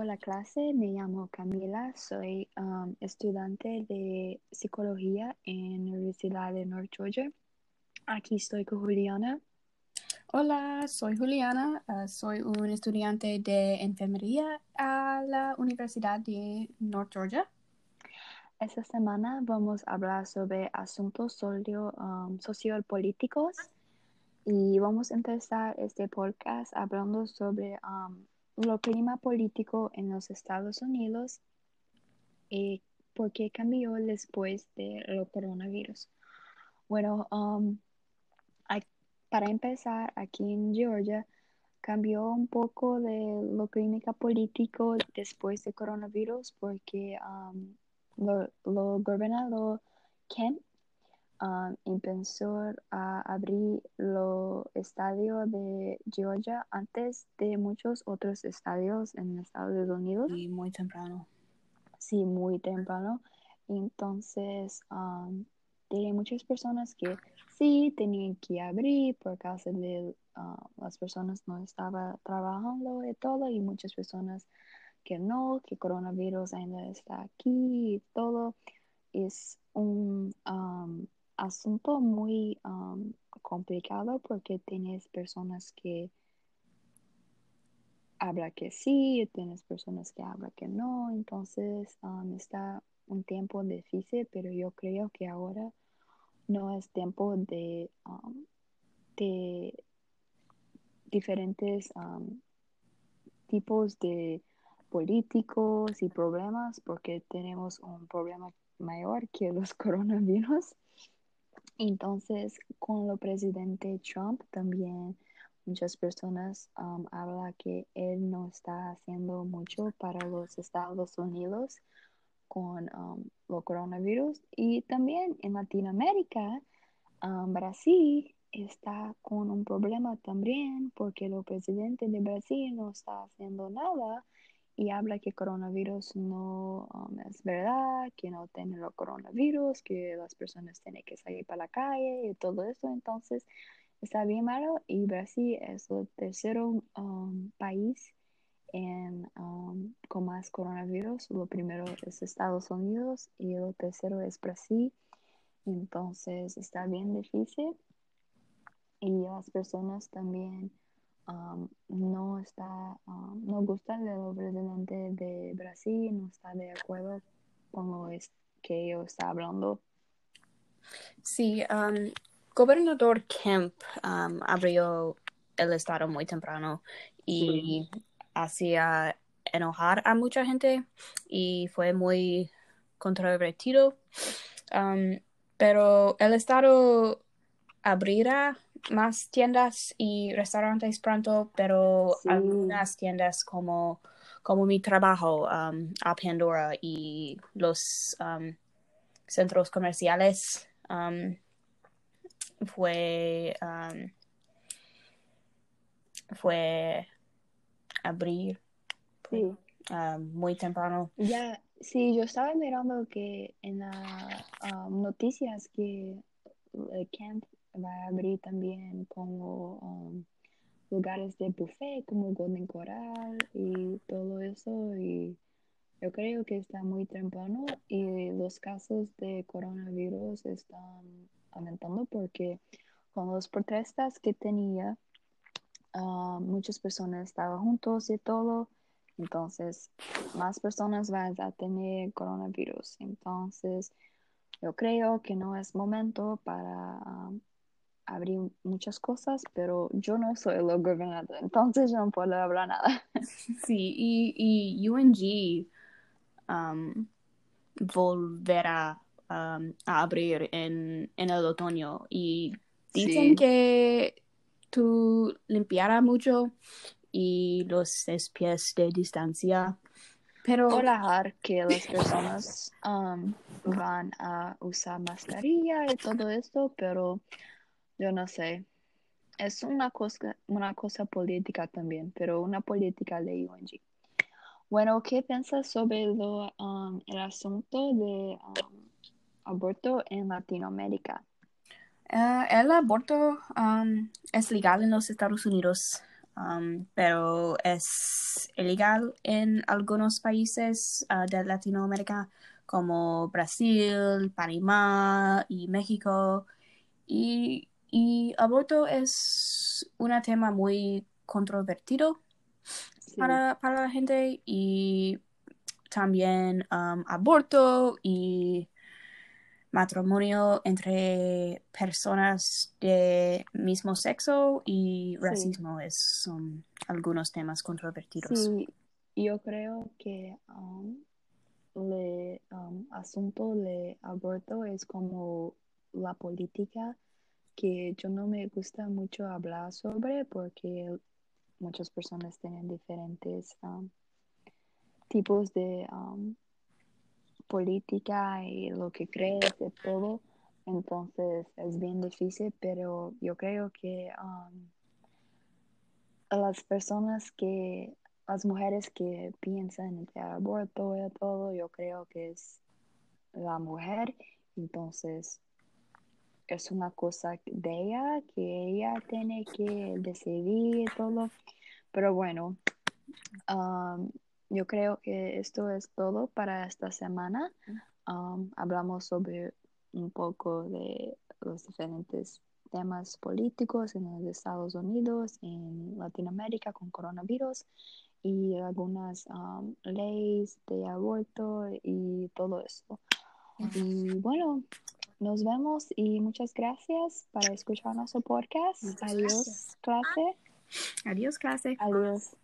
Hola clase, me llamo Camila, soy um, estudiante de psicología en la Universidad de North Georgia. Aquí estoy con Juliana. Hola, soy Juliana, uh, soy un estudiante de enfermería a la Universidad de North Georgia. Esta semana vamos a hablar sobre asuntos socio, um, sociopolíticos y vamos a empezar este podcast hablando sobre um, lo clima político en los Estados Unidos y por qué cambió después del coronavirus. Bueno, um, para empezar, aquí en Georgia cambió un poco de lo clínica político después del coronavirus porque um, lo, lo gobernador um, empezó a abrir los estadios de Georgia antes de muchos otros estadios en Estados Unidos. Y muy temprano. Sí, muy temprano. Entonces, um, de muchas personas que sí tenían que abrir por causa de uh, las personas no estaban trabajando y todo y muchas personas que no, que coronavirus ainda está aquí y todo. Es un um, asunto muy um, complicado porque tienes personas que habla que sí, tienes personas que hablan que no, entonces um, está un tiempo difícil, pero yo creo que ahora no es tiempo de, um, de diferentes um, tipos de políticos y problemas porque tenemos un problema mayor que los coronavirus. Entonces, con el presidente Trump también muchas personas um, hablan que él no está haciendo mucho para los Estados Unidos con um, los coronavirus. Y también en Latinoamérica, um, Brasil está con un problema también porque el presidente de Brasil no está haciendo nada y habla que coronavirus no um, es verdad, que no tiene el coronavirus, que las personas tienen que salir para la calle y todo eso. Entonces, está bien malo y Brasil es el tercer país en, um, con más coronavirus. Lo primero es Estados Unidos y lo tercero es Brasil. Entonces está bien difícil y las personas también um, no está um, no gustan del presidente de Brasil, no está de acuerdo con lo que yo está hablando. Sí, um, gobernador Kemp abrió el estado muy temprano y hacía enojar a mucha gente y fue muy controvertido. Pero el Estado abrirá más tiendas y restaurantes pronto, pero algunas tiendas como, como mi trabajo um, a Pandora y los um, centros comerciales fue fue abrir sí. Muy temprano. Ya, sí, yo estaba mirando que en las um, noticias que el camp va a abrir también como um, lugares de buffet como Golden Coral y todo eso y yo creo que está muy temprano y los casos de coronavirus están aumentando porque con las protestas que tenía Ah, muchas personas estaban juntos y todo. Entonces, más personas van a tener coronavirus. Entonces, yo creo que no es momento para ah, abrir muchas cosas, pero yo no soy el gobernador, entonces yo no puedo hablar nada. Sí, y, y UNG um, volverá um, a abrir en, en el otoño y dicen que tú limpiara mucho y los seis pies de distancia. Pero Orar que las personas um, van a usar mascarilla y todo esto, pero yo no sé. Es una cosa, una cosa política también, pero una política de UNG. Bueno, ¿qué piensas sobre um, el asunto de um, aborto en Latinoamérica? Uh, el aborto um, es legal en los Estados Unidos. pero es ilegal en algunos países uh, de Latinoamérica como Brasil, Panamá y México. Y aborto es un tema muy controvertido Sí. para, para la gente y también um, aborto y matrimonio entre personas de mismo sexo y Sí. racismo es, son algunos temas controvertidos. Sí, yo creo que um, el um, asunto de aborto es como la política que yo no me gusta mucho hablar sobre porque muchas personas tienen diferentes um, tipos de um, política y lo que crees de todo. Entonces es bien difícil, pero yo creo que um, las personas que, las mujeres que piensan en el aborto y todo, yo creo que es la mujer. Entonces es una cosa de ella, que ella tiene que decidir todo. Pero bueno, um, yo creo que esto es todo para esta semana. Um, hablamos sobre un poco de los diferentes temas políticos en los Estados Unidos, en Latinoamérica con coronavirus y algunas um, leyes de aborto y todo esto. Y bueno, nos vemos y muchas gracias para escuchar nuestro podcast. Muchas Adiós, gracias. clase. Adiós, clase. Adiós.